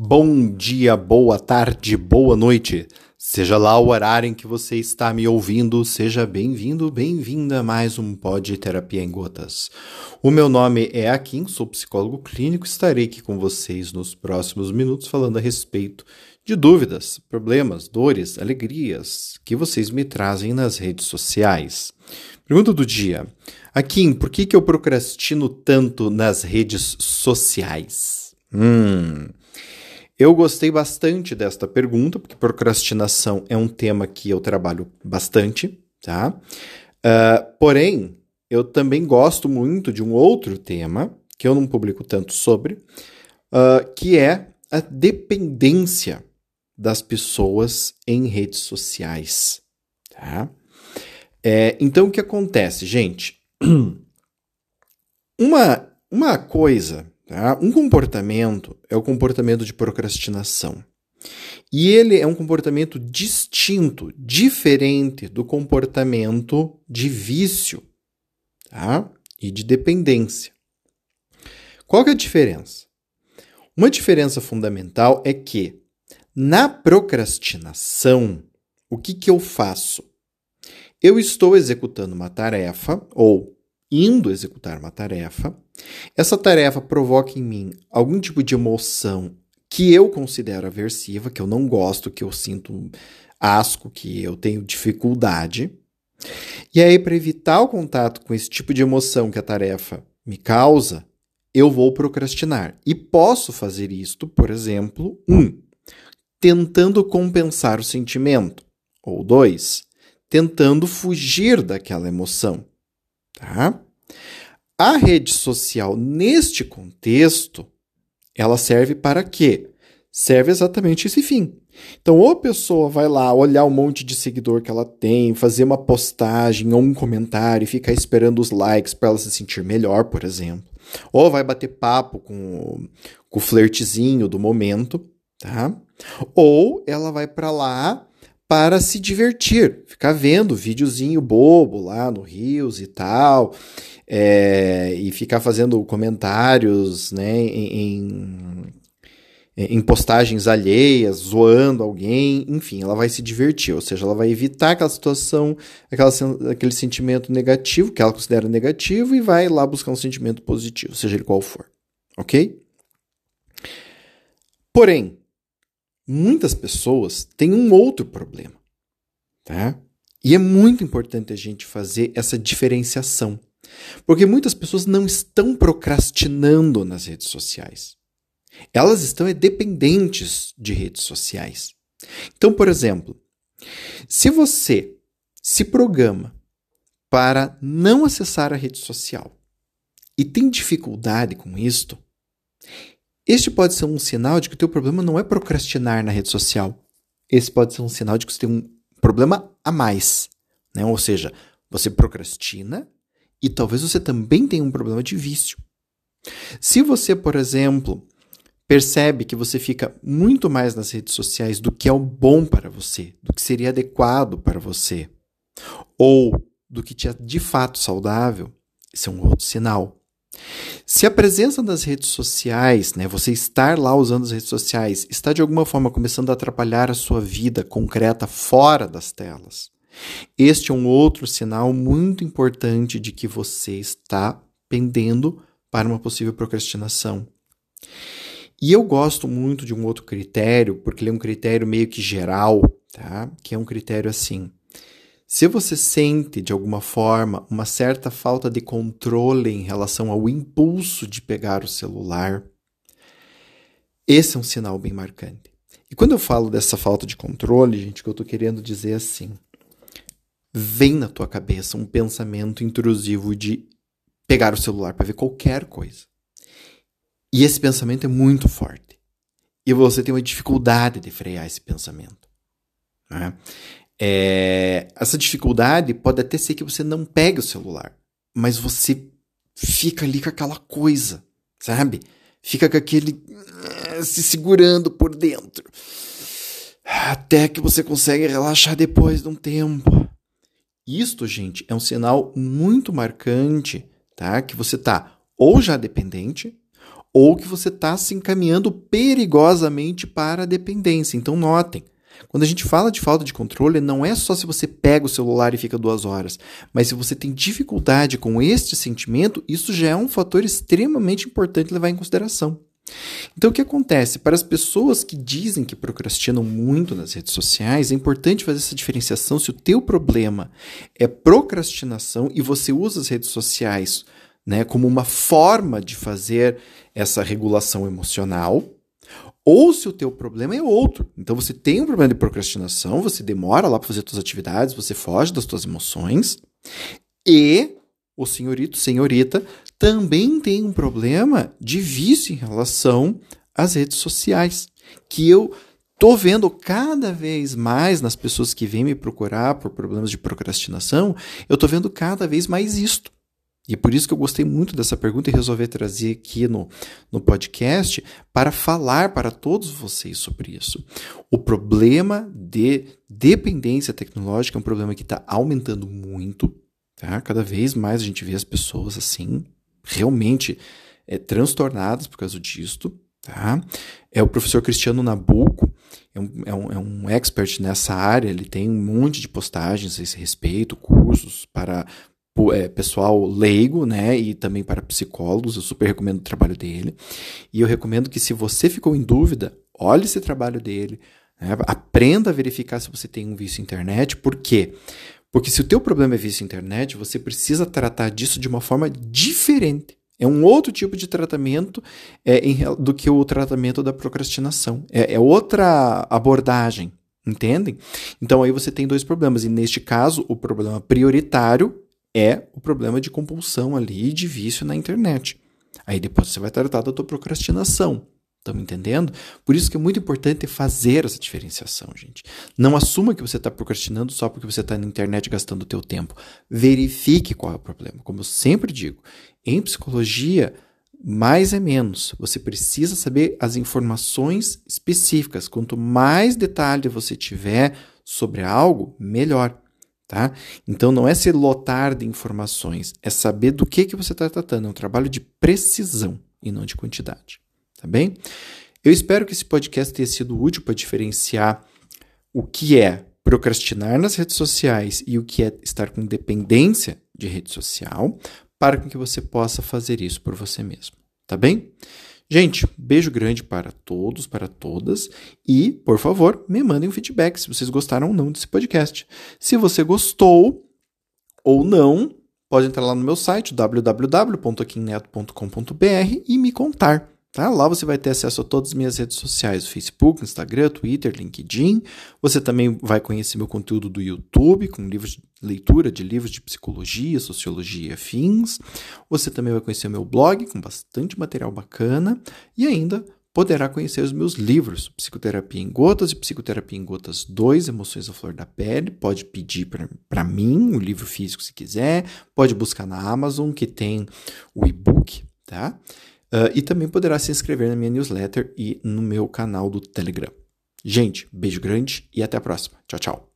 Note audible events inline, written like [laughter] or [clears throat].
Bom dia, boa tarde, boa noite. Seja lá o horário em que você está me ouvindo, seja bem-vindo, bem-vinda a mais um Pod Terapia em Gotas. O meu nome é Akin, sou psicólogo clínico e estarei aqui com vocês nos próximos minutos falando a respeito de dúvidas, problemas, dores, alegrias que vocês me trazem nas redes sociais. Pergunta do dia. Akin, por que, que eu procrastino tanto nas redes sociais? Hum. Eu gostei bastante desta pergunta, porque procrastinação é um tema que eu trabalho bastante, tá? Uh, porém, eu também gosto muito de um outro tema, que eu não publico tanto sobre, uh, que é a dependência das pessoas em redes sociais, tá? É, então, o que acontece, gente? [clears throat] Uma, uma coisa Tá? Um comportamento é o comportamento de procrastinação. E ele é um comportamento distinto, diferente do comportamento de vício tá? e de dependência. Qual que é a diferença? Uma diferença fundamental é que na procrastinação, o que, que eu faço? Eu estou executando uma tarefa ou indo executar uma tarefa, essa tarefa provoca em mim algum tipo de emoção que eu considero aversiva, que eu não gosto, que eu sinto asco, que eu tenho dificuldade. E aí, para evitar o contato com esse tipo de emoção que a tarefa me causa, eu vou procrastinar. E posso fazer isto, por exemplo, um, tentando compensar o sentimento, ou dois, tentando fugir daquela emoção. Tá? A rede social, neste contexto, ela serve para quê? Serve exatamente esse fim. Então, ou a pessoa vai lá olhar um monte de seguidor que ela tem, fazer uma postagem ou um comentário e ficar esperando os likes para ela se sentir melhor, por exemplo. Ou vai bater papo com, com o flertezinho do momento, tá? Ou ela vai para lá para se divertir, ficar vendo videozinho bobo lá no Rios e tal, é, e ficar fazendo comentários né, em, em, postagens alheias, zoando alguém, enfim, ela vai se divertir, ou seja, ela vai evitar aquela situação, aquela, aquele sentimento negativo, que ela considera negativo, e vai lá buscar um sentimento positivo, seja ele qual for, ok? Porém, muitas pessoas têm um outro problema, tá? E é muito importante a gente fazer essa diferenciação. Porque muitas pessoas não estão procrastinando nas redes sociais. Elas estão é, dependentes de redes sociais. Então, por exemplo, se você se programa para não acessar a rede social e tem dificuldade com isto, este pode ser um sinal de que o teu problema não é procrastinar na rede social. Esse pode ser um sinal de que você tem um problema a mais. Né? Ou seja, você procrastina e talvez você também tenha um problema de vício. Se você, por exemplo, percebe que você fica muito mais nas redes sociais do que é o bom para você, do que seria adequado para você, ou do que te é de fato saudável, esse é um outro sinal. Se a presença das redes sociais, né, você estar lá usando as redes sociais, está de alguma forma começando a atrapalhar a sua vida concreta fora das telas, este é um outro sinal muito importante de que você está pendendo para uma possível procrastinação. E eu gosto muito de um outro critério, porque ele é um critério meio que geral, tá? Que é um critério assim. Se você sente, de alguma forma, uma certa falta de controle em relação ao impulso de pegar o celular, esse é um sinal bem marcante. E quando eu falo dessa falta de controle, gente, que eu estou querendo dizer é assim: vem na tua cabeça um pensamento intrusivo de pegar o celular para ver qualquer coisa. E esse pensamento é muito forte. E você tem uma dificuldade de frear esse pensamento. Né? É, essa dificuldade pode até ser que você não pegue o celular, mas você fica ali com aquela coisa, sabe? Fica com aquele uh, se segurando por dentro. Até que você consegue relaxar depois de um tempo. Isto, gente, é um sinal muito marcante, tá? Que você tá ou já dependente ou que você está se encaminhando perigosamente para a dependência. Então, notem. Quando a gente fala de falta de controle, não é só se você pega o celular e fica duas horas, mas se você tem dificuldade com este sentimento, isso já é um fator extremamente importante levar em consideração. Então, o que acontece? Para as pessoas que dizem que procrastinam muito nas redes sociais, é importante fazer essa diferenciação se o teu problema é procrastinação e você usa as redes sociais né, como uma forma de fazer essa regulação emocional, ou se o teu problema é outro. Então você tem um problema de procrastinação, você demora lá para fazer suas atividades, você foge das suas emoções, e o senhorito, senhorita, também tem um problema de vício em relação às redes sociais, que eu tô vendo cada vez mais nas pessoas que vêm me procurar por problemas de procrastinação, eu tô vendo cada vez mais isto. E é por isso que eu gostei muito dessa pergunta e resolvi trazer aqui no, no podcast para falar para todos vocês sobre isso. O problema de dependência tecnológica é um problema que está aumentando muito. Tá? Cada vez mais a gente vê as pessoas assim, realmente é, transtornadas por causa disto. Tá? É o professor Cristiano Nabuco, é um, é, um, é um expert nessa área, ele tem um monte de postagens a esse respeito, cursos para é, pessoal leigo, né, e também para psicólogos, eu super recomendo o trabalho dele. E eu recomendo que se você ficou em dúvida, olhe esse trabalho dele, né, aprenda a verificar se você tem um vício internet, por quê? Porque se o teu problema é vício internet, você precisa tratar disso de uma forma diferente. É um outro tipo de tratamento é, em, do que o tratamento da procrastinação. É, é outra abordagem, entendem? Então aí você tem dois problemas. E neste caso, o problema prioritário é o problema de compulsão ali, de vício na internet. Aí depois você vai tratar da tua procrastinação. Estamos entendendo? Por isso que é muito importante fazer essa diferenciação, gente. Não assuma que você está procrastinando só porque você está na internet gastando o teu tempo. Verifique qual é o problema. Como eu sempre digo, em psicologia, mais é menos. Você precisa saber as informações específicas. Quanto mais detalhe você tiver sobre algo, melhor. Tá? Então não é se lotar de informações, é saber do que, que você está tratando. É um trabalho de precisão e não de quantidade. Tá bem? Eu espero que esse podcast tenha sido útil para diferenciar o que é procrastinar nas redes sociais e o que é estar com dependência de rede social, para que você possa fazer isso por você mesmo. Tá bem? Gente, beijo grande para todos, para todas e, por favor, me mandem um feedback se vocês gostaram ou não desse podcast. Se você gostou ou não, pode entrar lá no meu site www.aquinneto.com.br e me contar. Tá? Lá você vai ter acesso a todas as minhas redes sociais: Facebook, Instagram, Twitter, LinkedIn. Você também vai conhecer meu conteúdo do YouTube, com livros de leitura de livros de psicologia, sociologia e afins. Você também vai conhecer meu blog, com bastante material bacana. E ainda poderá conhecer os meus livros, Psicoterapia em Gotas e Psicoterapia em Gotas 2, Emoções à Flor da Pele. Pode pedir para mim o livro físico se quiser, pode buscar na Amazon, que tem o e-book, tá? Uh, e também poderá se inscrever na minha newsletter e no meu canal do Telegram. Gente, beijo grande e até a próxima. Tchau, tchau.